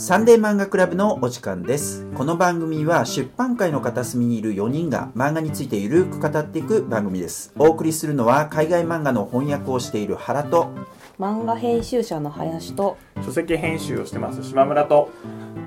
サンデー漫画クラブのお時間です。この番組は出版界の片隅にいる4人が漫画についてゆるく語っていく番組です。お送りするのは海外漫画の翻訳をしている原と、漫画編集者の林と書籍編集をしてます島村と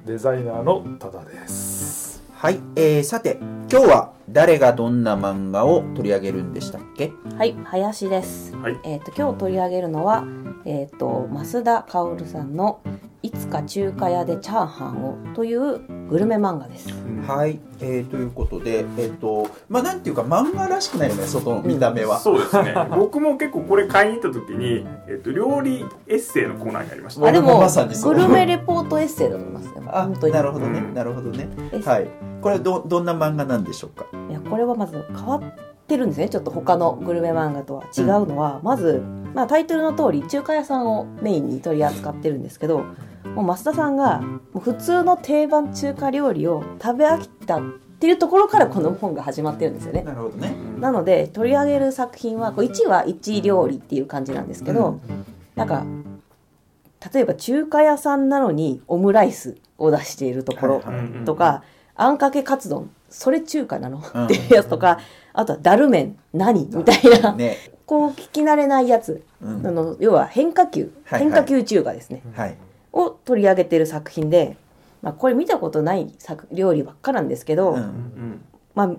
デザイナーの多田です。はい、えー、さて、今日は誰がどんな漫画を取り上げるんでしたっけ？はい林です、はいえっ、と今日取り上げるのはえっ、と増田薫さんのいつか中華屋でチャーハンをというグルメ漫画です。はい、えー、ということで、えっ、と、まあなんていうか漫画らしくないよね、外の見た目は。そうですね。僕も結構これ買いに行った時に、えっと、料理エッセイのコーナーにありました。あでもまさにそう。グルメレポートエッセイだと思いますよあ本当に。なるほどね、うん。なるほどね。はい。これど、どんな漫画なんでしょうか？いやこれはまず変わってるんですね。ちょっと他のグルメ漫画とは。違うのは、まず、まあ、タイトルの通り中華屋さんをメインに取り扱ってるんですけどもう増田さんがもう普通の定番中華料理を食べ飽きたっていうところからこの本が始まってるんですよね。なるほどね。なので取り上げる作品はこう1は1料理っていう感じなんですけど、なんか例えば中華屋さんなのにオムライスを出しているところとか、あんかけカツ丼それ中華なの、うん。っていうやつとかあとはダル麺何？みたいな。ね。こう聞き慣れないやつ、うん。あの要は変化球、はいはい。変化球中華ですね、はい。を取り上げてる作品で、まあ、これ見たことない作料理ばっかなんですけど、うん。うんまあ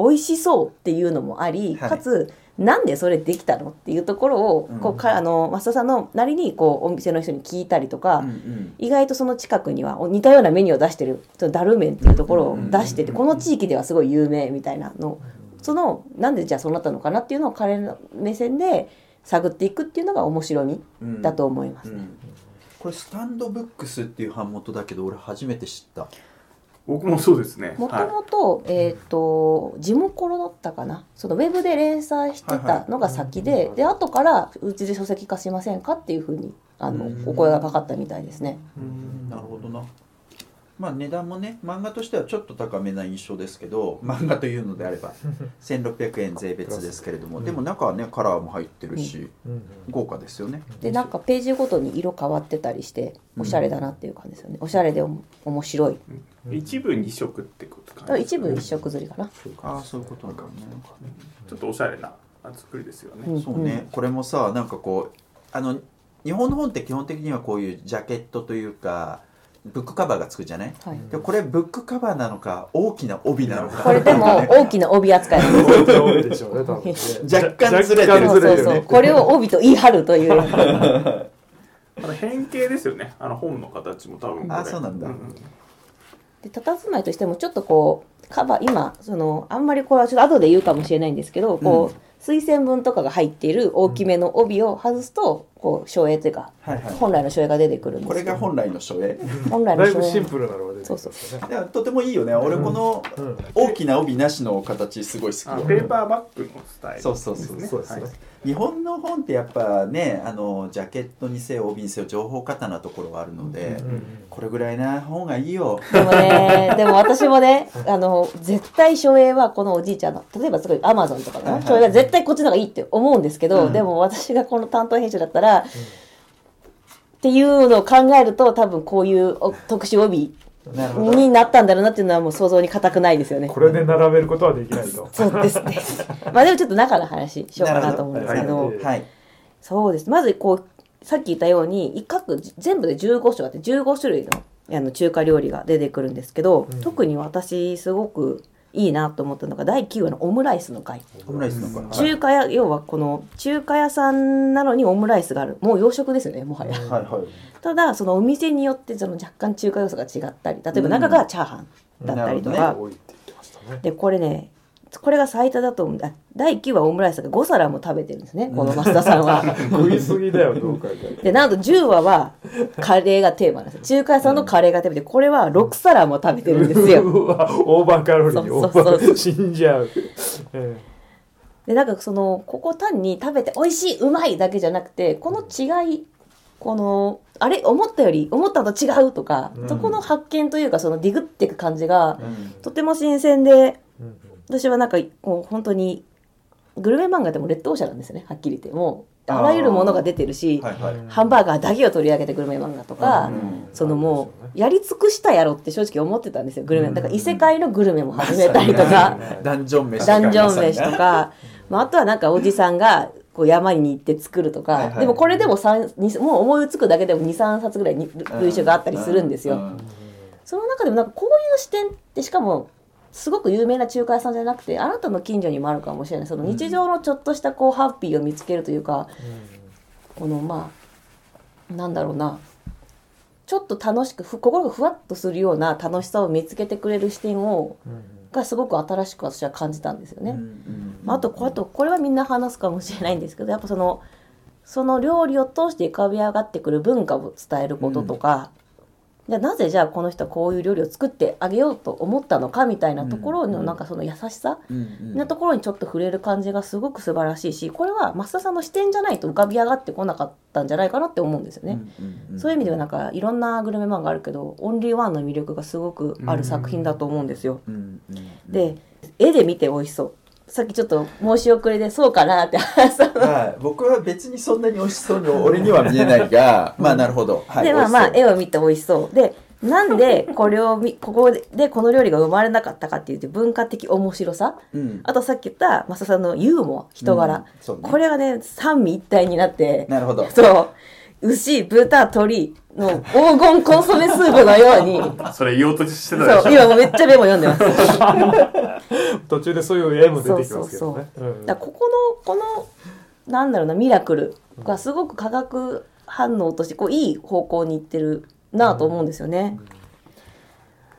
美味しそうっていうのもあり、はい。かつなんでそれできたのっていうところを、うん。こうかあの増田さんのなりにこうお店の人に聞いたりとか、うんうん。意外とその近くには似たようなメニューを出してるダルメンっていうところを出してて、この地域ではすごい有名みたいなの。そのなんでじゃあそうなったのかなっていうのを彼の目線で探っていくっていうのが面白みうんだと思いますね。うんこれスタンドブックスっていう版元だけど俺初めて知った。僕もそうですね。もとはもと、えっ、と、地元だったかな。そのウェブで連載してたのが先で、で、後からうちで書籍化しませんかっていうふうに、あのうん、お声がかかったみたいですね。なるほどなまあ値段もね漫画としてはちょっと高めな印象ですけど漫画というのであれば 1600円税別ですけれどもでも中はねカラーも入ってるし豪華ですよね。で、なんかページごとに色変わってたりして、おしゃれだなっていう感じですよね。おしゃれでおも面白い。い一部二色ってことか一部一色釣りかな。ああそういうことなんだねちょっとおしゃれな作りですよね、うん。そうね、これもさなんかこうあの日本の本って基本的にはこういうジャケットというかブックカバーがつくじゃない？はい。でこれブックカバーなのか大きな帯なのかこれでも 大きな帯扱いでしょうね、多分ね。若干ずれてるそうそうそう。これを帯と言い張るという。あの変形ですよねあの本の形も多分これあそうなんだで佇まいとしてもちょっとこうカバー今そのあんまりこれはちょっと後で言うかもしれないんですけど、こう推薦文とかが入っている大きめの帯を外すとこう書影というか、はいはい。本来の書影が出てくるんですこれが本来の書影本来の書だいぶシン影プルなのが出てきますよね。いやとてもいいよね。俺このうん。大きな帯なしの形すごい好き。よあペーパーバッグのスタイルそうそうそうそう。ですね。はい。日本の本ってやっぱねあのジャケットにせよ帯にせよ情報過多なところがあるので、うんこれぐらいな本がいいよ。でもねでも私もねあの絶対書影はこのおじいちゃんの例えばすごいアマゾンとかはいはい。の書影は絶対こっちの方がいいって思うんですけど、うん。でも私がこの担当編集だったら、っていうのを考えると多分こういうお特殊帯になったんだろうなっていうのはもう想像に難くないですよね。これで並べることはできないと。そうですね。まあでもちょっと中の話しようかなと思うんですけど、どはいそうです。まずこう、さっき言ったように、一角全部で15種あって15種類のあの中華料理が出てくるんですけど、うん特に私すごくいいなと思ったのが第9話のオムライスの回。オムライスのか中華屋、要はこの中華屋さんなのにオムライスがある。もう洋食ですよね、もはや。はいはいただ、そのお店によってその若干中華要素が違ったり、例えば中がチャーハンだったりとか、なる多いって言ってましたね。でこれねこれが最多だと思う。あ第9話オムライスが5皿も食べてるんですね。この増田さんは。食いすぎだよ、どう考えてでなんと10話はカレーがテーマなんですよ。中華屋さんのカレーがテーマでこれは6皿も食べてるんですよ。うわオーバーカロリー、そうそうオーバー死んじゃう。え。でなんかそのここ単に食べて美味しいうまいだけじゃなくてこの違いこのあれ思ったより思ったのと違うとか、うん。そこの発見というかそのディグっていく感じがうん。とても新鮮で私はなんかこう本当にグルメ漫画でも劣等者なんですよね。はっきり言って。もあらゆるものが出てるし、はいはい。ハンバーガーだけを取り上げてグルメ漫画とか、うんそのもうやり尽くしたやろって正直思ってたんですよグルメ。だから異世界のグルメも始めたりとかダンジョン飯ダンジョン飯とか、まあ、あとはなんかおじさんがこう山に行って作るとか、はいはい。でもこれでも三にもう思いつくだけでも23冊ぐらいに類書があったりするんですよ、うん。その中でもなんかこういう視点ってしかもすごく有名な中華屋さんじゃなくてあなたの近所にもあるかもしれない。その日常のちょっとしたこうハッピーを見つけるというか、このまあなんだろうな。ちょっと楽しくふ心がふわっとするような楽しさを見つけてくれる視点をがすごく新しく私は感じたんですよね。まあ、あとこあとこれはみんな話すかもしれないんですけどやっぱそのその料理を通して浮かび上がってくる文化を伝えることとか、じゃあなぜじゃあこの人はこういう料理を作ってあげようと思ったのかみたいなところのなんかその優しさうんなところにちょっと触れる感じがすごく素晴らしいしこれは増田さんの視点じゃないと浮かび上がってこなかったんじゃないかなって思うんですよね。そういう意味ではなんかいろんなグルメ漫画あるけどオンリーワンの魅力がすごくある作品だと思うんですよ。で絵で見て美味しそうさっきちょっと申し遅れでそうかなって。話したはい、僕は別にそんなに美味しそうに俺には見えないが、まあなるほど。はい、でまあまあ絵を見て美味しそう。でなんでこれをみここでこの料理が生まれなかったかっていうと文化的面白さ。そううん。あとさっき言った増田さんのユーモア人柄、うん。ね。これがね三位一体になって。なるほど。そう牛豚鶏の黄金コンソメスープのように。それ言おうとしてたでしょ。そう今もうめっちゃメモ読んでます。途中でそういう絵も出てきますけどね。うん。だからここのこのなんだろうなミラクルがすごく化学反応としてこういい方向にいってるなと思うんですよね。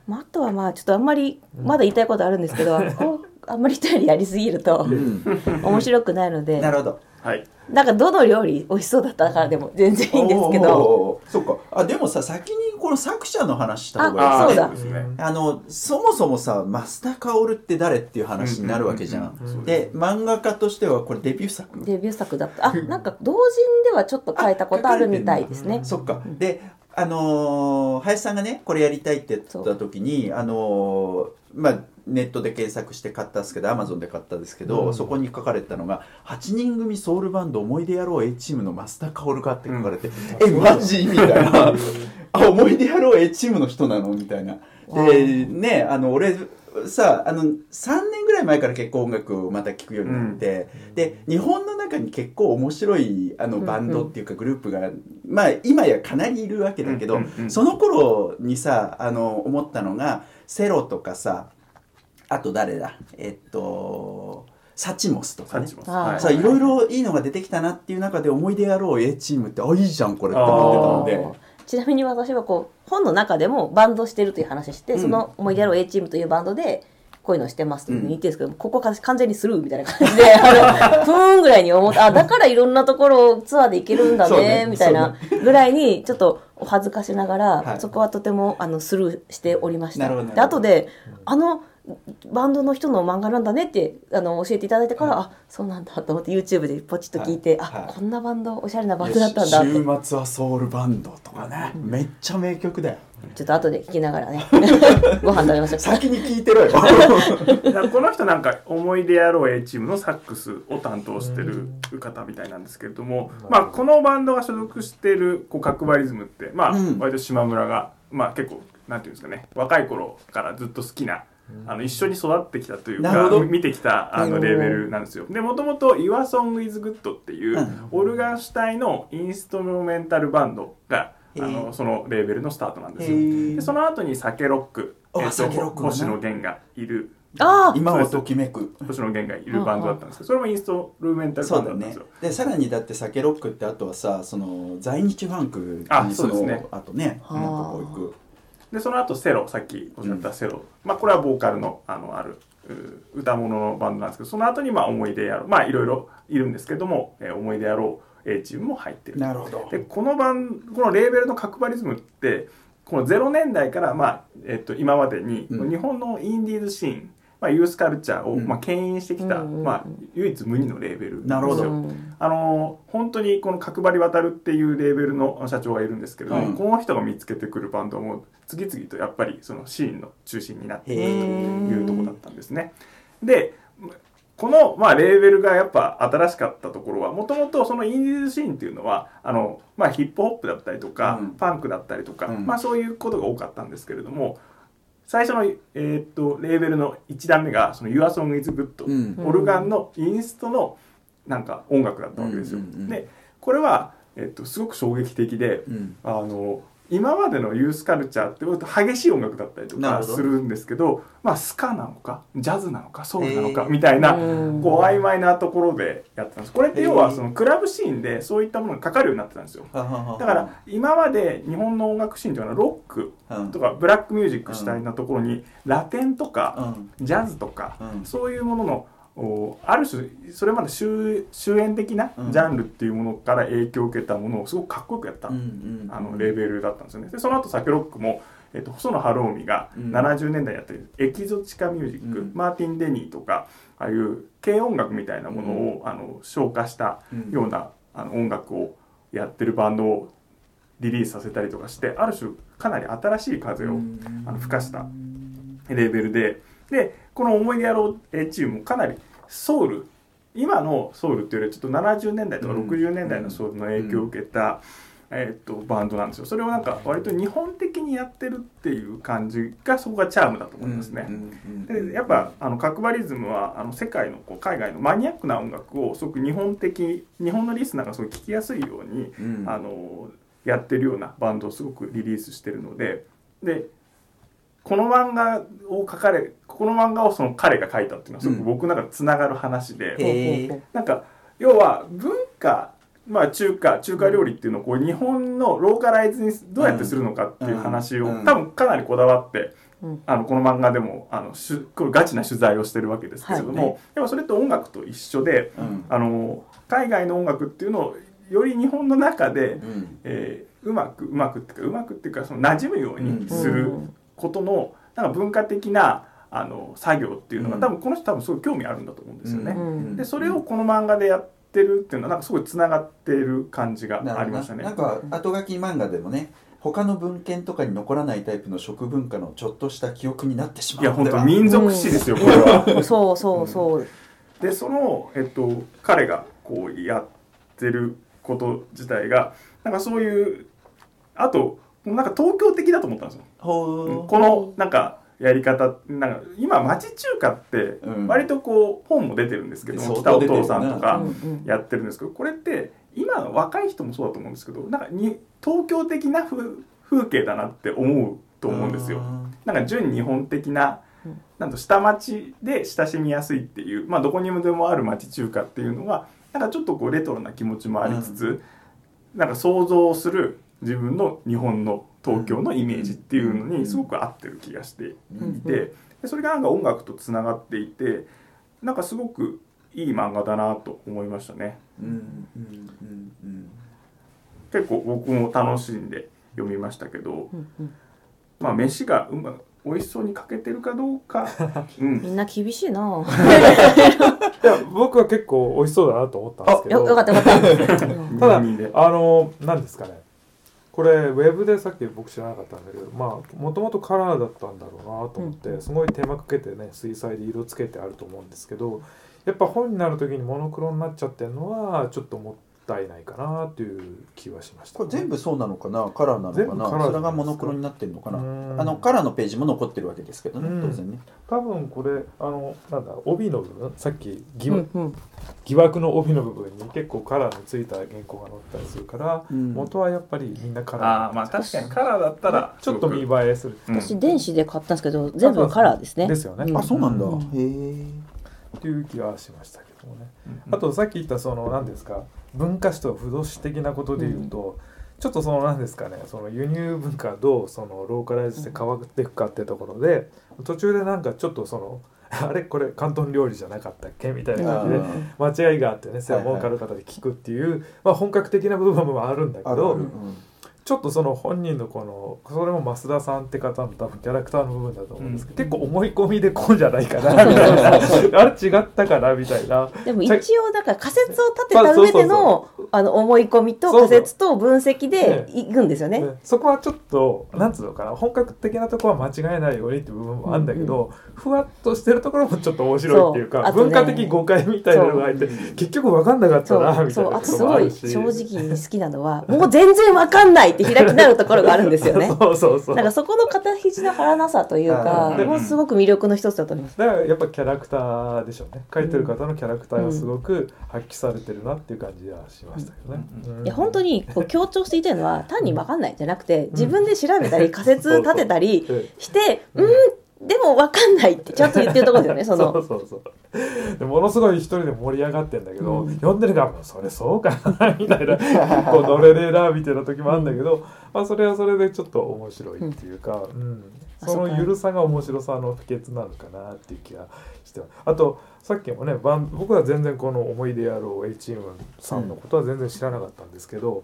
まあ、あとはまあちょっとあんまりまだ言いたいことあるんですけど、こうあんまり一人でやりすぎるとうん、面白くないので。なるほど。はい。なんかどの料理美味しそうだったからでも全然いいんですけど。おーそっか。あ、でもさ、先にこの作者の話した方がいいあそうだあのそもそもさ増田薫って誰っていう話になるわけじゃん,、うんうんうんで漫画家としてはこれデビュー作？デビュー作だった。あなんか同人ではちょっと書いたことあるみたいですね。そっか。であのー林さんがねこれやりたいって言った時にあのーまあネットで検索して買ったんですけどアマゾンで買ったんですけど、うん。そこに書かれたのが「8人組ソウルバンド思い出野郎 A チームの増田薫が」って書かれて「えマジ?」みたいな「あ思い出野郎 A チームの人なの?」みたいな。でねあの俺さあの3年ぐらい前から結構音楽をまた聴くようになって、で日本の中に結構面白いあのバンドっていうかグループが、まあ今やかなりいるわけだけど、うんうん。うんその頃にさあの思ったのがセロとかさあと誰だ？えっとサチモスとかね。さあい。ろいろいいのが出てきたなっていう中で思い出やろう A チームってあいいじゃんこれって思ってたので。ちなみに私はこう本の中でもバンドしてるという話して、うん。その思い出やろう A チームというバンドでこういうのしてますというふうに言ってるんですけど、ここ完全にスルーみたいな感じで あのふーんぐらいに思ってあだからいろんなところをツアーで行けるんだねみたいなぐらいにちょっとお恥ずかしながら、はい。そこはとてもあのスルーしておりました。で後であのバンドの人の漫画なんだねってあの教えていただいてから、あそうなんだと思って YouTube でポチッと聞いて、はい。はい。あこんなバンドおしゃれなバンドだったんだって。週末はソウルバンドとかね、めっちゃ名曲だよ。ちょっと後で聞きながらね ご飯食べましょう先に聞いてろよ。この人なんか思い出野郎 A チームのサックスを担当してる方みたいなんですけれども、まあ、このバンドが所属してるこう角張リズムって、まあうん。割と島村が、まあ、結構なんていうんですかね若い頃からずっと好きな。あの一緒に育ってきたというか見てきたあのレーベルなんですよ。でもともと「YourSong is Good」っていう、うん。オルガン主体のインストルメンタルバンドがあのそのレーベルのスタートなんですよ。でその後にサケロック、あえっと星野源がいる。あ今をときめく。星野源がいるバンドだったんですけどそれもインストルメンタルバンドだったんですよ。でさらにだってサケロックってあとはさその在日ファンクあにそうですね。あとねはあなんかこう行くでその後セロさっきおっしゃったセロ、まあこれはボーカルのあのあるう歌物のバンドなんですけどその後にまあ思い出やろう。まあいろいろいるんですけども、えー思い出やろう A チームも入ってる。なるほど。でこのバンこのレーベルの角張リズムってこの0年代から、まあえっと今までに、うん。日本のインディーズシーン、まあ、ユースカルチャーを、うん。まあ、牽引してきた、まあ、唯一無二のレーベル。なるほど。ですよ。うんあの本当にこの角張渡るっていうレーベルの社長がいるんですけれども、うんこの人が見つけてくるバンドも次々とやっぱりそのシーンの中心になっているというところだったんですね。でこの、まあ、レーベルがやっぱ新しかったところはもともとそのインディーズシーンっていうのはあの、まあ、ヒップホップだったりとか、うん。パンクだったりとか、うん。まあ、そういうことが多かったんですけれども最初の、えーっとレーベルの1段目がその「YourSong is Good」うん。オルガンのインストのなんか音楽だったわけですよ。でこれは、えっと、すごく衝撃的でうん。あの今までのユースカルチャーって割と激しい音楽だったりとかするんですけどまあスカなのかジャズなのかソウルなのかみたいなうん。こう曖昧なところでやってたんです。これって要はそのクラブシーンでそういったものがかかるようになってたんですよ。だから今まで日本の音楽シーンというのはロックうん。とかブラックミュージック主体なところにラテンとかうん。ジャズとかうん。そういうもののおある種それまで終終焉的なうん。ジャンルっていうものから影響を受けたものをすごくかっこよくやった、うんうんあのレーベルだったんですよね。でその後サケロックも、えっと細野晴臣がうん。70年代にやってるエキゾチカミュージック、うん。マーティン・デニーとかああいう軽音楽みたいなものを、あの消化したうん。ようなあの音楽をやってるバンドをリリースさせたりとかしてある種かなり新しい風をあの吹かしたレーベルででこの「思い出やろう」えーチームもかなりソウル今のソウルっていうよりちょっと70年代とかうん。60年代のソウルの影響を受けた、えーっとバンドなんですよ。それをなんか割と日本的にやってるっていう感じがそこがチャームだと思いますね。でやっぱあの角張リズムはあの世界のこう海外のマニアックな音楽をすごく日本的日本のリスナーがすごい聴きやすいようにうん。あのやってるようなバンドをすごくリリースしてるのででこの漫画を描かれこの漫画をその彼が描いたっていうのはすごく僕の中でつながる話で、うほうほなんか要は文化まあ中華中華料理っていうのをこう日本のローカライズにどうやってするのかっていう話を、うん。うん。多分かなりこだわって、うん。あのこの漫画でもあのしゅこれガチな取材をしてるわけですけれども、はい。でもそれと音楽と一緒でうん。あの海外の音楽っていうのをより日本の中で、うん。えーうまくうまくっていうかうまくっていうかその馴染むようにすることのなんか文化的なあの作業っていうのが、うん。多分この人多分すごい興味あるんだと思うんですよね。うん。でそれをこの漫画でやってるっていうのはなんかすごいつながっている感じがありましたね。なん。か後書き漫画でもね他の文献とかに残らないタイプの食文化のちょっとした記憶になってしまいうや本当民族史ですよ、これは。そうそうそう。でその、えっと、彼がこうやってること自体がなんかそういうあとなんか東京的だと思ったんですよ。このなんかやり方なんか今町中華ってうん。割とこう本も出てるんですけども、相北お父さんとかうんうん。やってるんですけどこれって今の若い人もそうだと思うんですけどなんかに東京的な風風景だなって思うと思うんですよ。なんか純日本的なうん。なんと下町で親しみやすいっていう、まあ、どこにでもある町中華っていうのがなんかちょっとこうレトロな気持ちもありつつ、なんか想像する自分の日本の東京のイメージっていうのにすごく合ってる気がしていうん。てでそれがなんか音楽とつながっていてなんかすごくいい漫画だなと思いましたね。結構僕も楽しんで読みましたけど、まあ飯がうま美味しそうにかけてるかどうか、うん、みんな厳しいな。いや僕は結構美味しそうだなと思ったんですけど。よよかったよかった。うん。ただあの何ですかねこれウェブでさっき僕知らなかったんだけどまあもともとカラーだったんだろうなと思って、うん。すごい手間かけてね水彩で色つけてあると思うんですけどやっぱ本になる時にモノクロになっちゃってるのはちょっともったいないかなっていう気はしました、これ全部そうなのかな？カラーなのか全部カラーなそれがモノクロになってるのかな？うん。あのカラーのページも残ってるわけですけどねうん当然ね。多分これあのなんだ帯の部分さっき疑,、うんうん。疑惑の帯の部分に結構カラーのついた原稿が載ったりするから、うん。元はやっぱりみんなカラーああまあ確かにカラーだったらちょっと見栄えする、う。ん私電子で買ったんですけど全部カラーですね。ですよね、うん。あそうなんだ。うん。へえっていう気はしましたけどもね、うんあとさっき言ったその何ですか文化史と不動史的なことで言うと、ちょっとその何ですかねその輸入文化がどうそのローカライズして変わっていくかってところで途中でなんかちょっとその あれ？これ広東料理じゃなかったっけ？みたいな感じでうん間違いがあってね専門家の方で聞くっていう、まあ、本格的な部分もあるんだけど、ちょっとその本人のこのそれも増田さんって方の多分キャラクターの部分だと思うんですけど、結構思い込みでこうじゃないかなみたいな。あれ違ったかなみたいな。でも一応だから仮説を立てた上でのあの思い込みと仮説と分析でいくんですよね。ね。そこはちょっとなんつうのかな。本格的なところは間違えないようにっていう部分もあるんだけど、ふわっとしてるところもちょっと面白いっていうかね。文化的誤解みたいなのが入って結局分かんなかったそうなみたいそう。なあとすごい正直に好きなのはもう全然わかんないって開きなるところがあるんですよね。そうそうそうなんかそこの肩肘の張らなさというかうんもうすごく魅力の一つだと思います。だからやっぱキャラクターでしょうね書いてる方のキャラクターがすごく発揮されてるなっていう感じはしましたけどね。うんいや本当にこう強調していたいのは単に分かんないじゃなくて自分で調べたり仮説立てたりうんしてうんでも分かんないってちゃんと言ってるところですよね その。そうそうそう。でものすごい一人で盛り上がってんだけど、うん。読んでる側もそれそうかなみたいな結構乗れねえなみたいな時もあるんだけど、まあ、それはそれでちょっと面白いっていうか、うん。そのゆるさが面白さの秘訣なのかなっていう気がしてます。あとさっきもねバン僕は全然この思い出野郎 A チームさんのことは全然知らなかったんですけど、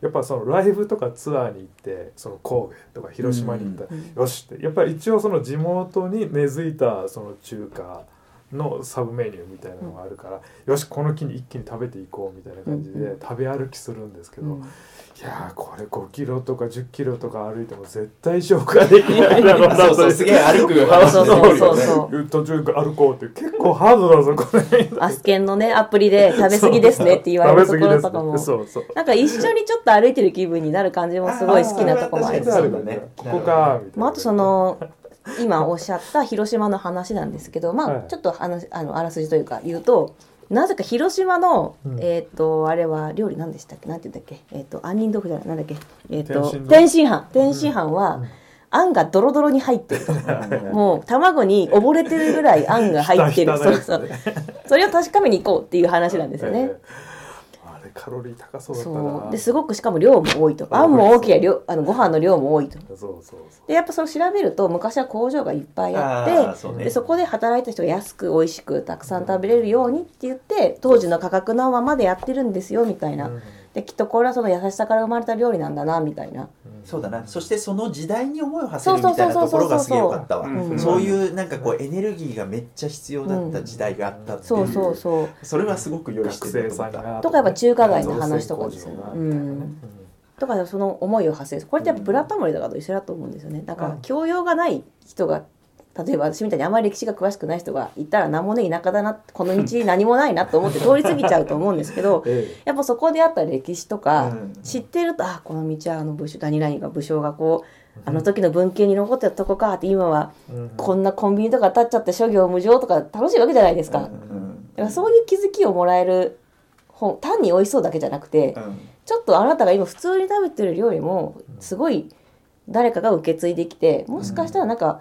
やっぱそのライブとかツアーに行ってその神戸とか広島に行ったら、うんよしってやっぱり一応その地元に根付いたその中華のサブメニューみたいなのがあるから、よしこの木に一気に食べていこうみたいな感じうんで食べ歩きするんですけど、うん。いやーこれ5キロとか10キロとか歩いても絶対消化できないだろうなそうそうすげえ歩くそうそうそうそうそう。途中歩こうって結構ハードだぞこれアスケンのねアプリで食べ過ぎですねって言われるところとかも。そうそう。なんか一緒にちょっと歩いてる気分になる感じもすごい好きなとこもありますあーそうだね。ここかみたいな、まあ、あとその今おっしゃった広島の話なんですけど、まあはい。ちょっと話あのあらすじというか言うとなぜか広島の、うん。えっ、とあれは料理何でしたっけ？なんて言うんだっけ？えっ、と杏仁豆腐じゃない？なんだっけ？えっ、と天津飯。天津飯。は、うん。あんがドロドロに入ってる。と もう卵に溺れてるぐらいあんが入ってる。そうそうそれを確かめに行こうっていう話なんですよね。カロリー高そうだったな。ですごくしかも量も多いと。あんも大きい量 あのご飯の量も多いと。そうそうそう。でやっぱそれを調べると昔は工場がいっぱいあってそうね。でそこで働いた人が安く美味しくたくさん食べれるようにって言って当時の価格のままでやってるんですよみたいな、うんできっとこれはその優しさから生まれた料理なんだなみたいな。そうだな。そしてその時代に思いを馳せるみたいなところがすげえよかったわ。うん。そういうなんかこうエネルギーがめっちゃ必要だった時代があったっていそうそうそう。それはすごく用意して学ると思った。とかやっぱ中華街の話とかですよね造成工場がみたいなねとか。その思いを馳せる。これってやっぱブラタモリとかと一緒だと思うんですよね。だから教養がない人が例えば私みたいにあまり歴史が詳しくない人がいたら何もね田舎だなこの道何もないなと思って通り過ぎちゃうと思うんですけど えやっぱそこであった歴史とかうん。知ってると、あこの道はあの武将何々が武将がこうあの時の文献に残ってたとこかって今はえうん。こんなコンビニとか建っちゃって諸行無常とか楽しいわけじゃないですか。だからそういう気づきをもらえる本単に美味しそうだけじゃなくてちょっとあなたが今普通に食べてる料理もすごい誰かが受け継いできてもしかしたらなんか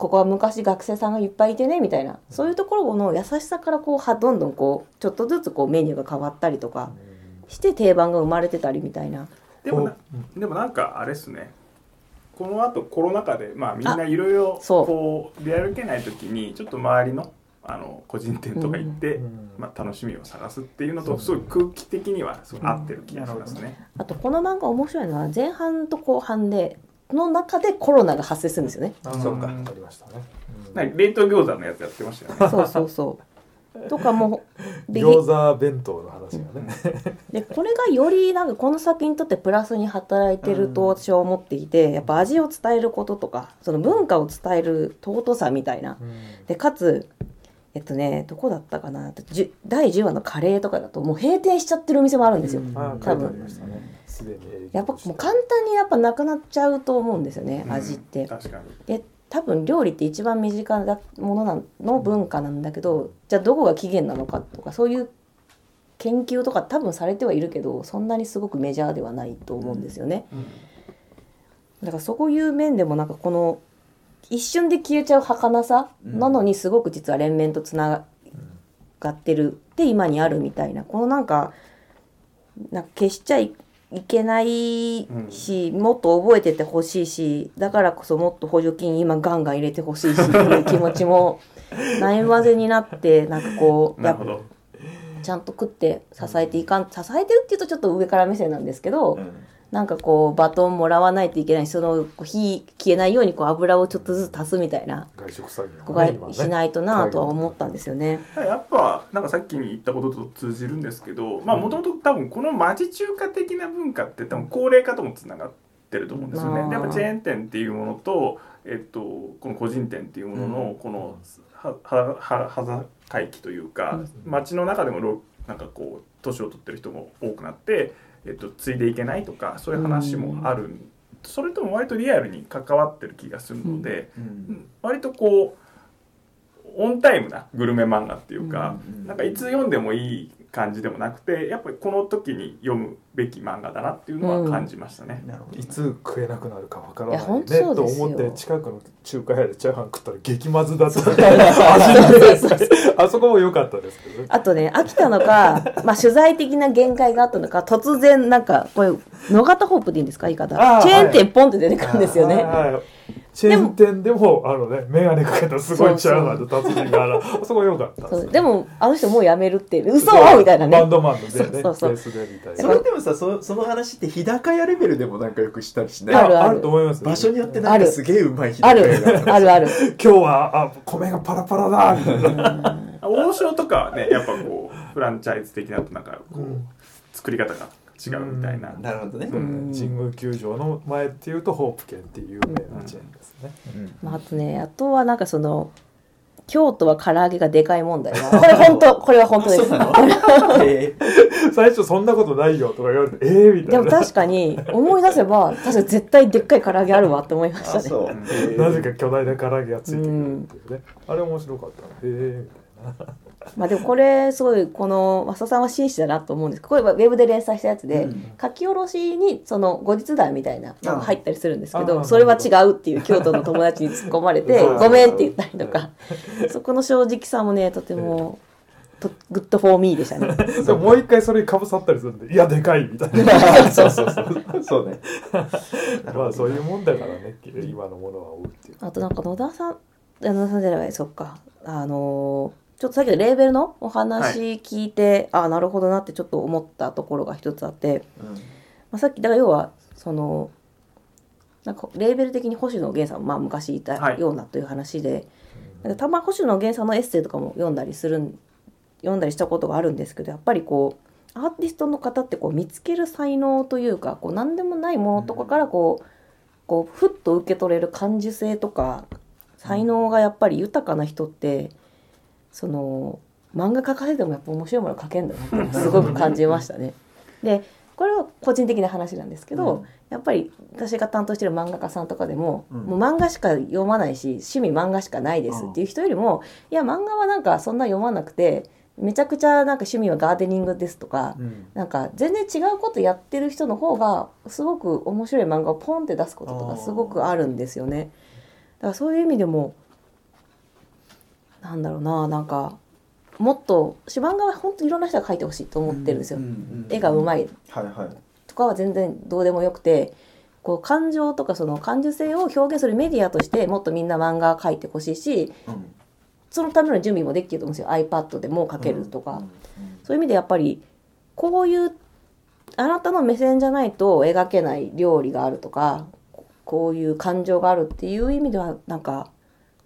ここは昔学生さんがいっぱいいてねみたいな。そういうところの優しさからこうはどんどんこうちょっとずつこうメニューが変わったりとかして定番が生まれてたりみたいな。でもなでもなんかあれっすね。この後コロナ禍でまあみんないろいろそう。こう出歩けない時にちょっと周りのあの個人店とか行って、うん。まあ、楽しみを探すっていうのとすごい空気的にはすごい合ってる気がしますね。あとこの漫画面白いのは前半と後半での中でコロナが発生するんですよね。あそうか。ありましたね。うん。なんか冷凍餃子のやつやってましたよね。そうそうそう。とかも で餃子弁当の話がね。でこれがよりなんかこの作品にとってプラスに働いてると私は思っていて、やっぱ味を伝えることとかその文化を伝える尊さみたいな。でかつえっとねどこだったかな？第10話のカレーとかだともう閉店しちゃってるお店もあるんですよ。あ多分。書いてありましたねすでにやっぱもう簡単にやっぱなくなっちゃうと思うんですよね、うん味って。確かに。で多分料理って一番身近なものなの文化なんだけどじゃあどこが起源なのかとかそういう研究とか多分されてはいるけどそんなにすごくメジャーではないと思うんですよね。だからそういう面でもなんかこの一瞬で消えちゃう儚さなのにすごく実は連綿とつながってるで今にあるみたいなこのなんかなんか消しちゃいいけないし、もっと覚えててほしいしだからこそもっと補助金今ガンガン入れてほしいしっていう気持ちも 悩まぜになってなんかこう。ちゃんと食って支えていかん支えてるっていうとちょっと上から目線なんですけど、なんかこうバトンもらわないといけないその火消えないようにこう油をちょっとずつ足すみたいな外食作業こがしないとなとは思ったんですよね。やっぱなんかさっきに言ったことと通じるんですけどまあもともと多分この町中華的な文化って多分高齢化ともつながってると思うんですよね。やっぱチェーン店っていうものと、えっと、この個人店っていうもののこのはははは回帰というか町の中でもろなんかこう年を取ってる人も多くなって、えっと、継いでいけないとかそういう話もある。それとも割とリアルに関わってる気がするので、うん。割とこうオンタイムなグルメ漫画っていうか、うん。なんかいつ読んでもいい感じでもなくてやっぱりこの時に読むべき漫画だなっていうのは感じましたね。なるほどいつ食えなくなるかわからないねと思って近くの中華屋でチャーハン食ったら激まずだった。あそこも良かったですけどね。あとね飽きたのか、まあ、取材的な限界があったのか突然なんかこれ野方ホープでいいんですか言い方。チェーン店ポンって出てくるんですよね。はいはいチェーン店でもあのね眼鏡かけたすごいチャーハンの達人があそこ良かったそう。でもあの人もう辞めるって嘘そうみたいなね。バンドマンのでねそうそうベースでみたいそなれでもさそその話って日高屋レベルでもなんかよくしたりしない？あるある。あると思います場所によってなんかすげえうまい日ある。高屋がるあるある。今日はあ米がパラパラだ。みたいな王将とかはねやっぱこうフランチャイズ的なとなんかこう、うん。作り方が違うみたいな。なるほどね、ん。神宮球場の前っていうとホープ県っていう有名なチェーンですね、うん。まあ、あとねあとはなんかその京都は唐揚げがでかい問題はこれ本当これは本当です。え最初そんなことないよとか言われてええー、みたいな。でも確かに思い出せば確かに絶対でっかい唐揚げあるわって思いましたね。あそう、えなぜか巨大な唐揚げがついてくるっていうね、あれ面白かったへえみたいなまあでもこれすごいこの増田さんは紳士だなと思うんです。けどこれはウェブで連載したやつで、うん。書き下ろしにその後日談みたいなのが入ったりするんですけどそれは違うっていう京都の友達に突っ込まれてごめんって言ったりとか。そこの正直さもねとてもとグッドフォーミーでしたね。でももう一回それにかぶさったりするんでいやでかいみたいな。そうそうそう。ーそうね。まあそういうもんだからね今のものは追うっていう。あとなんか野田さんあ野田さんじゃないそっか。あのーちょっとさっきのレーベルのお話聞いて、ああなるほどなってちょっと思ったところが一つあって、まあ、さっきだから要はそのなんかレーベル的に星野源さんもまあ昔いたようなという話で、なんかたま星野源さんのエッセイとかも読んだりするん読んだりしたことがあるんですけどやっぱりこうアーティストの方ってこう見つける才能というかこう何でもないものとかからこう,、こうふっと受け取れる感受性とか才能がやっぱり豊かな人ってその漫画描かせてもやっぱ面白いもの描けんだなってすごく感じましたね。でこれは個人的な話なんですけど、うん。やっぱり私が担当してる漫画家さんとかでも、うん。もう漫画しか読まないし趣味漫画しかないですっていう人よりも、いや漫画はなんかそんな読まなくてめちゃくちゃなんか趣味はガーデニングですとか、うん。なんか全然違うことやってる人の方がすごく面白い漫画をポンって出すこととかすごくあるんですよね。だからそういう意味でもなんだろうななんかもっと私漫画は本当にいろんな人が描いてほしいと思ってるんですよ。うんうん絵がうまい。はいはい。とかは全然どうでもよくてこう感情とかその感受性を表現するメディアとしてもっとみんな漫画描いてほしいしうん。そのための準備もできてると思うんですよ iPad でも描けるとか、うん。そういう意味でやっぱりこういうあなたの目線じゃないと描けない料理があるとかこういう感情があるっていう意味ではなんか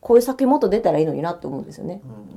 こういう作品もっと出たらいいのになって思うんですよね。うん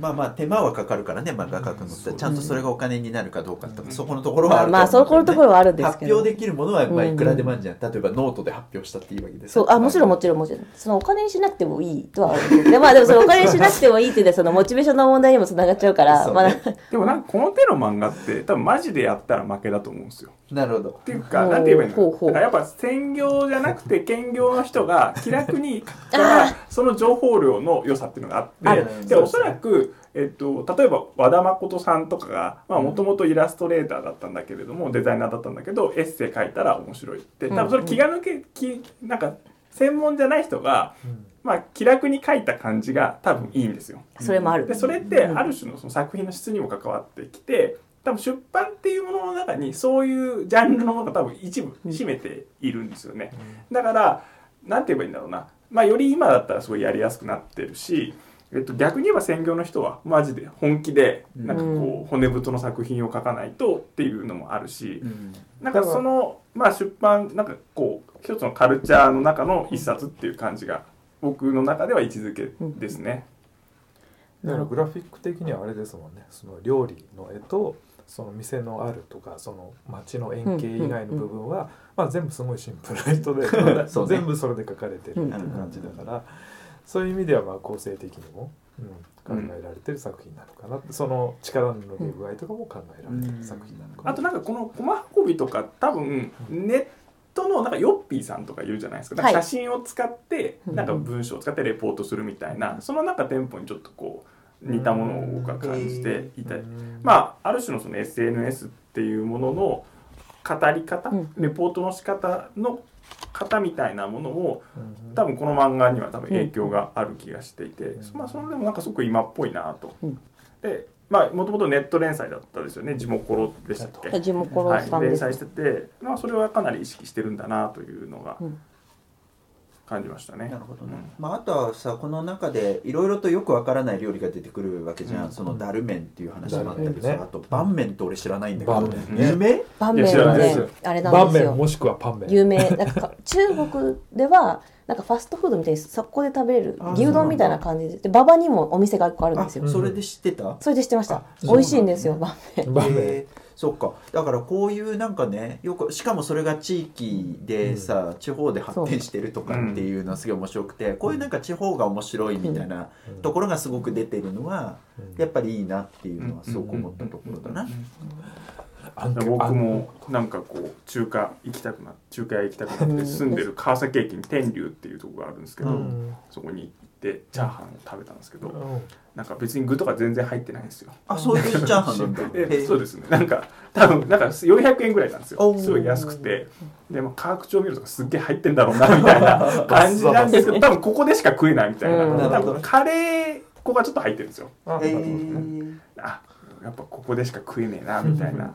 まあまあ手間はかかるからね。漫画描くのって。ちゃんとそれがお金になるかどうかとかそこのところはあるまあまあそこのところはあるんですけど。発表できるものはまあうんいくらでもあるじゃん。例えばノートで発表したっていいわけで。すそう。あもちろんもちろんもちろんそのお金にしなくてもいいとはあるんでまあでもそのお金にしなくてもいいっていうそのモチベーションの問題にもつながっちゃうからそうまあね。でもなんかこの手の漫画って多分マジでやったら負けだと思うんですよ。なるほど。っていうか、なんて言えばいいの？ほうほうだからやっぱ専業じゃなくて 兼業の人が気楽に書くからその情報量の良さっていうのがああってる。でおそらく、えっと、例えば和田誠さんとかがもともとイラストレーターだったんだけれどもデザイナーだったんだけどエッセイ書いたら面白いって多分それ気が抜け気なんか専門じゃない人が、まあ、気楽に書いた感じが多分いいんですよ。それもある。でそれってある種のその作品の質にも関わってきて多分出版っていうものの中にそういうジャンルのものが多分一部占めているんですよね。だからなんて言えばいいんだろうな、まあ、より今だったらすごいやりやすくなってるしえっと、逆に言えば専業の人はマジで本気でうん。なんかこう骨太の作品を書かないとっていうのもあるしうん。なんかその、まあ、出版なんかこう一つのカルチャーの中の一冊っていう感じが僕の中では位置づけですね。だからグラフィック的にはあれですもんね。その料理の絵とその店のあるとかその街の円形以外の部分は、まあ、全部すごいシンプルな人で 全部それで描かれてるっていう感じだから、そういう意味ではまあ構成的にも、うん、考えられてる作品なのかな、その力の伸び具合とかも考えられてる作品なのかな。あとなんかこの駒運びとか多分ネットのなんかヨッピーさんとかいるじゃないですか,、はい。写真を使ってうんなんか文章を使ってレポートするみたいなそのなんかテンポにちょっとこう似たものを僕は感じていた。りうん。まあある種のその SNS っていうものの語り方うん。レポートの仕方の型みたいなものもうん。多分この漫画には多分影響がある気がしていて、うん。まあそれでもなんかすごく今っぽいなと。うん。でまあもともとネット連載だったですよね「ジモコロ」でしたっけ？ジモコロはい。連載してて、まあ、それはかなり意識してるんだなというのがうん感じましたね。なるほどね、うん。まあ、あとはさこの中でいろいろとよくわからない料理が出てくるわけじゃん、うん。そのダルメンっていう話もあったりさ、ダルメンね。あとバンメンって俺知らないんだけど、バンメン有名？盤面いや知らないね。ですあれな盤んですよ。面もしくはパン面有名。なんか中国ではなんかファストフードみたいにそこで食べれる。あ牛丼みたいな感じで。で馬場にもお店が1個あるんあですよ。それで知ってた、それで知ってました。あ美味しいんですよ盤面盤面えーそっか。だからこういうなんかねよくしかもそれが地域でさ、地方で発展してるとかっていうのはすごい面白くて、こういうなんか地方が面白いみたいなうん。ところがすごく出てるのは、うん。やっぱりいいなっていうのはすごく思ったところだな、僕もなんかこう中華行きたくな中華屋行きたくなって住んでる川崎駅に天竜っていうところがあるんですけど、うん。そこに行ってチャーハンを食べたんですけど、うん。なんか別に具とか全然入ってないんですよ。あそういうチャーハンなんだ。でそうですね。なんか多分なんか400円ぐらいなんですよ。すごい安くて。でも価格調味料とかすっげえ入ってんだろうなみたいな感じなんですけど多分ここでしか食えないみたいな、うん。多分カレー粉がちょっと入ってるんですよ。あえーあやっぱここでしか食えねえなみたいな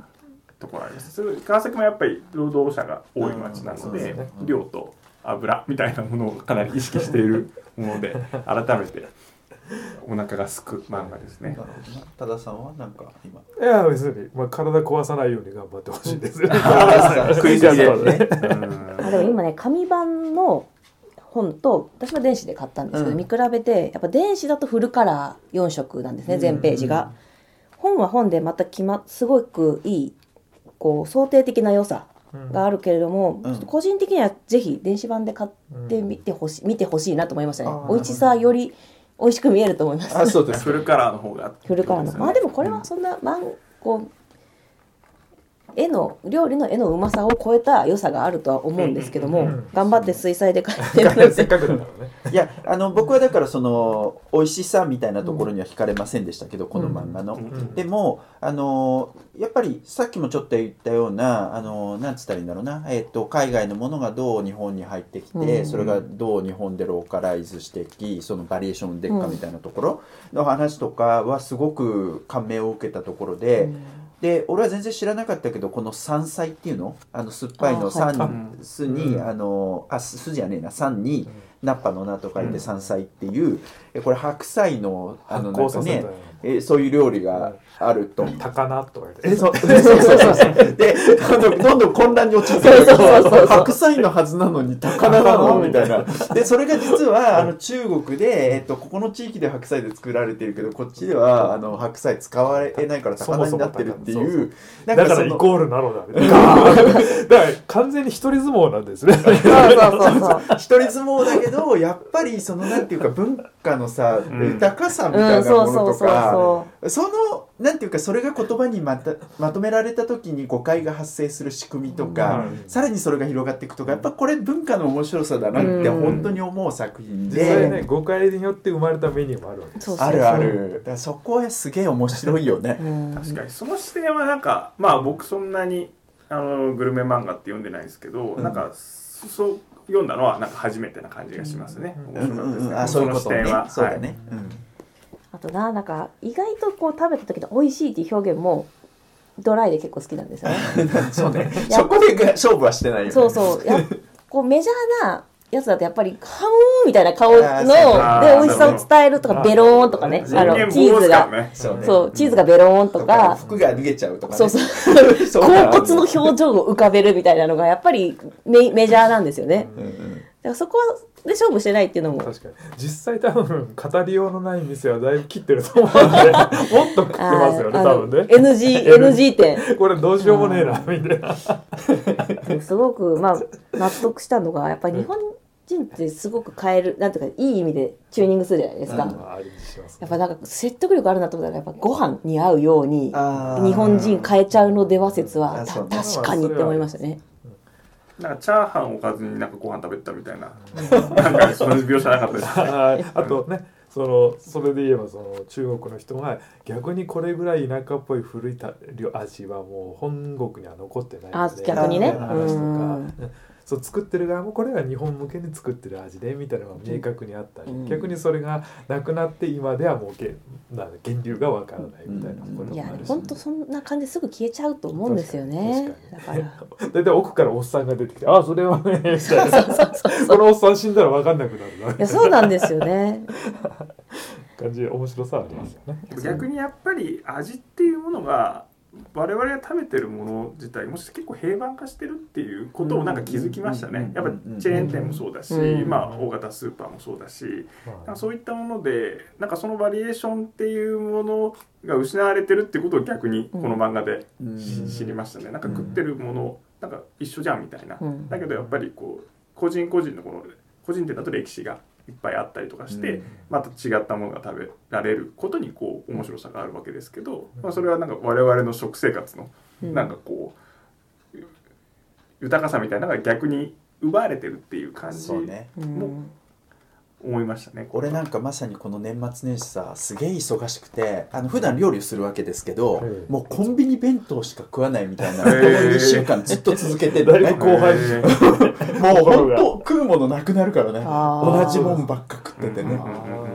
ところあります。それ川崎もやっぱり労働者が多い町なので量と油みたいなものをかなり意識しているもので 改めてお腹がすく漫画ですね。多田さんはなんか今？いや別に、まあ、体壊さないように頑張ってほしいです あ で。も今ね紙版の本と私は電子で買ったんですけど、うん。見比べてやっぱ電子だとフルカラー4色なんですね全ページが、本は本でまた決ますごくいいこう想定的な良さがあるけれども、うん。ちょっと個人的にはぜひ電子版で買ってみてほしい、見てほしいなと思いましたね。美味しさより美味しく見えると思います。あそうです。フルカラーの方が。フルカラーの、まあでもこれはそんな、まんこう絵の料理の絵のうまさを超えた良さがあるとは思うんですけども、うんうん頑張って水彩で描いてるのでせっかくだからね。いやあの僕はだからその美味しさみたいなところには惹かれませんでしたけど、この漫画の、うん。でもあのやっぱりさっきもちょっと言ったようなあのなんつったらいいんだろうな、えっと海外のものがどう日本に入ってきて、うん。それがどう日本でローカライズしていきそのバリエーションでっかみたいなところの話とかはすごく感銘を受けたところで。で俺は全然知らなかったけどこの山菜っていうの？あの酸っぱいのあはい。酸酢に、うん。あのあ酢酢じゃねえな酸にナッパの菜と書いて山菜っていう、えこれ白菜のあのなんかね発酵させたよえそういう料理があると。高菜とか言って。えそう。そうそうそうそう。でどんどん混乱に陥って白菜のはずなのに高菜なの？みたいな。でそれが実はあの中国で、えっと、ここの地域で白菜で作られてるけどこっちではあの白菜使われないから高菜になってるっていう。だからイコールなのだみたいなだから完全に一人相撲なんですね。そうそうそう一人相撲だけどやっぱりそのなんていうか文化のさ、ん。豊かさみうんたいなものとかそそのなんていうかそれが言葉にまたまとめられた時に誤解が発生する仕組みとか、うんさらにそれが広がっていくとかやっぱこれ文化の面白さだなってうん。本当に思う作品実際で、ね誤解によって生まれたメニューもあるわけですそうそうあるある。だそこはすげえ面白いよね。う。うん。確かに。その視点はなんかまあ僕そんなにあのグルメ漫画って読んでないですけど、うん。なんかそそう読んだのはなんか初めてな感じがしますね。あそういうことね。そうだね、あとななんか意外とこう食べた時の美味しいっていう表現もドライで結構好きなんですよね。う んそうね。やそこで勝負はしてないよね。そうそう。やこうメジャーな やつだとやっぱりハみたいな顔ので美味しさを伝えるとかベローンとかねあのチーズが。そうチーズがベローンとか。服が脱げちゃうとかね。そうそう。そう甲骨の表情を浮かべるみたいなのがやっぱりメメジャーなんですよね。うんうん。だからそこで勝負してないっていうのも。確かに。実際多分語りようのない店はだいぶ切ってると思うんで もっと食ってますよね多分ね。NG, NG 点これどうしようもねえなみたいな。すごくまあ納得したのがやっぱり日本人ってすごく変えるなんていうかいい意味でチューニングするじゃないですか、うん。やっぱなんか説得力あるなと思ったらやっぱご飯に合うように日本人変えちゃうのでは説は確かにって思いましたね。なんかチャーハンおかずになんかご飯食べてたみたいな。なんかそういう描写なかったですあとねそのそれで言えばその中国の人が逆にこれぐらい田舎っぽい古いた味はもう本国には残ってないあので。逆にね。話とか。うんそう作ってる側もこれは日本向けに作ってる味でみたいなのが明確にあったり、うん逆にそれがなくなって今ではもうけな源流がわからないみたいなこといやもあるし、本当そんな感じですぐ消えちゃうと思うんですよね。だから大体奥からおっさんが出てきて「あそれはね」みたいなこのおっさん死んだら分かんなくなるなみいやそうなんですよね。感じで面白さはありますよね。逆にやっぱり味っていうものが我々が食べてるもの自体もし結構平板化してるっていうことをなんか気づきましたね。やっぱチェーン店もそうだし、うん。まあ大型スーパーもそうだしまなんかそういったものでなんかそのバリエーションっていうものが失われてるってことを逆にこの漫画で知りましたね。なんか食ってるものなんか一緒じゃんみたいな。うん。だけどやっぱりこう個人個人のこの個人店だと歴史がいっぱいあったりとかして、うん。また違ったものが食べられることにこう面白さがあるわけですけど、まあ、それはなんか我々の食生活のうん。なんかこう豊かさみたいなのが逆に奪われてるっていう感じそうね。うん思いましたね。俺なんかまさにこの年末年始さすげえ忙しくてあの普段料理をするわけですけど、ええ。もうコンビニ弁当しか食わないみたいな、ええ。この2週間ずっと続けてる。ねぶ後輩。へーもう心が本当食うものなくなるからね。同じもんばっか食っててね。うんうんうん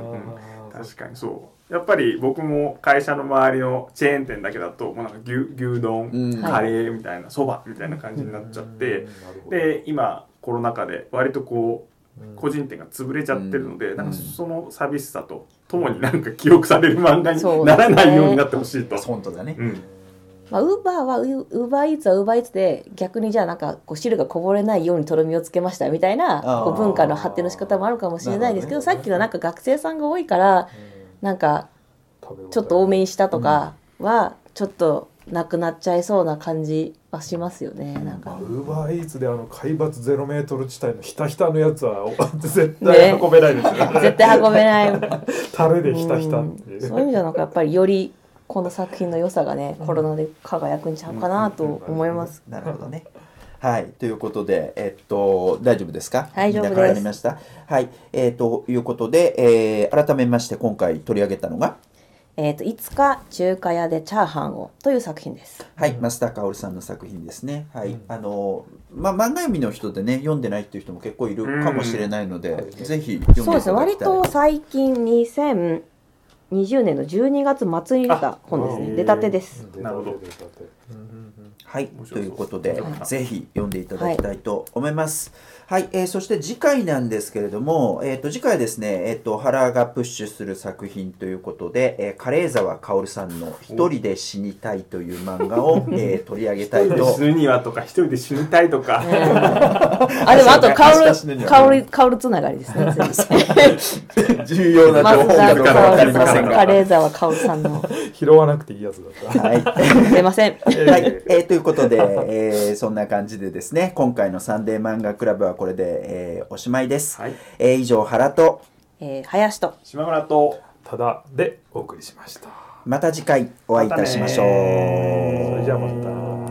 確かにそう。やっぱり僕も会社の周りのチェーン店だけだともうなんか牛牛丼、うん。カレーみたいなそばみたいな感じになっちゃって、で今コロナ禍で割とこううん個人店が潰れちゃってるので、うん。なんかその寂しさとともになんか記憶される漫画にならないようになってほしいと。本当だね、うん。まあ、ウーバーはウーバーイーツはウーバーイーツで逆にじゃあなんかこう汁がこぼれないようにとろみをつけましたみたいなこう文化の発展の仕方もあるかもしれないですけどね。さっきのなんか学生さんが多いからなんかちょっと多めにしたとかはちょっとなくなっちゃいそうな感じはしますよね。なんか。ウーバーイーツであの海抜ゼロメートル地帯のひたひたのやつはお絶対運べないですよ。ね 絶対運べない。タレでひたひたっていう。うん。そういう意味ではなんかやっぱりよりこの作品の良さがねコロナで輝くんちゃうかなと思います。なるほどね。はい。ということでえっと大丈夫ですか？大丈夫です。みんなわかりました？はい。えー、ということで、えー改めまして今回取り上げたのがえっ、といつか中華屋でチャーハンをという作品です。はい、増田薫さんの作品ですね。はい、あのまあ漫画読みの人でね読んでないっていう人も結構いるかもしれないので、うんぜひ読んでいただきたい。そうですね割と最近2020年の12月末に出た本ですあね出たてです。なるほどはいということで、はいぜひ読んでいただきたいと思います。はい、えーそして次回なんですけれども、えっ、と次回はですね、えっ、と原がプッシュする作品ということで、えー、カレー沢薫さんの一人で死にたいという漫画を、えー取り上げたい一人でと死ぬにはとか一人で死にたいとか、あでもあとカオル明日死ぬにはカオルカオルつながりですね。重要な情報かどうかわかりませんが。カレー沢カオルさんの拾わなくていいやつだったはい。すいません。はい、えーということで、えーそんな感じでですね今回の「サンデー漫画クラブ」はこれで、えーおしまいです、はい、えー以上原とえー、林と。島村とただでお送りしました。また次回お会いいたしましょう、まそれじゃあまた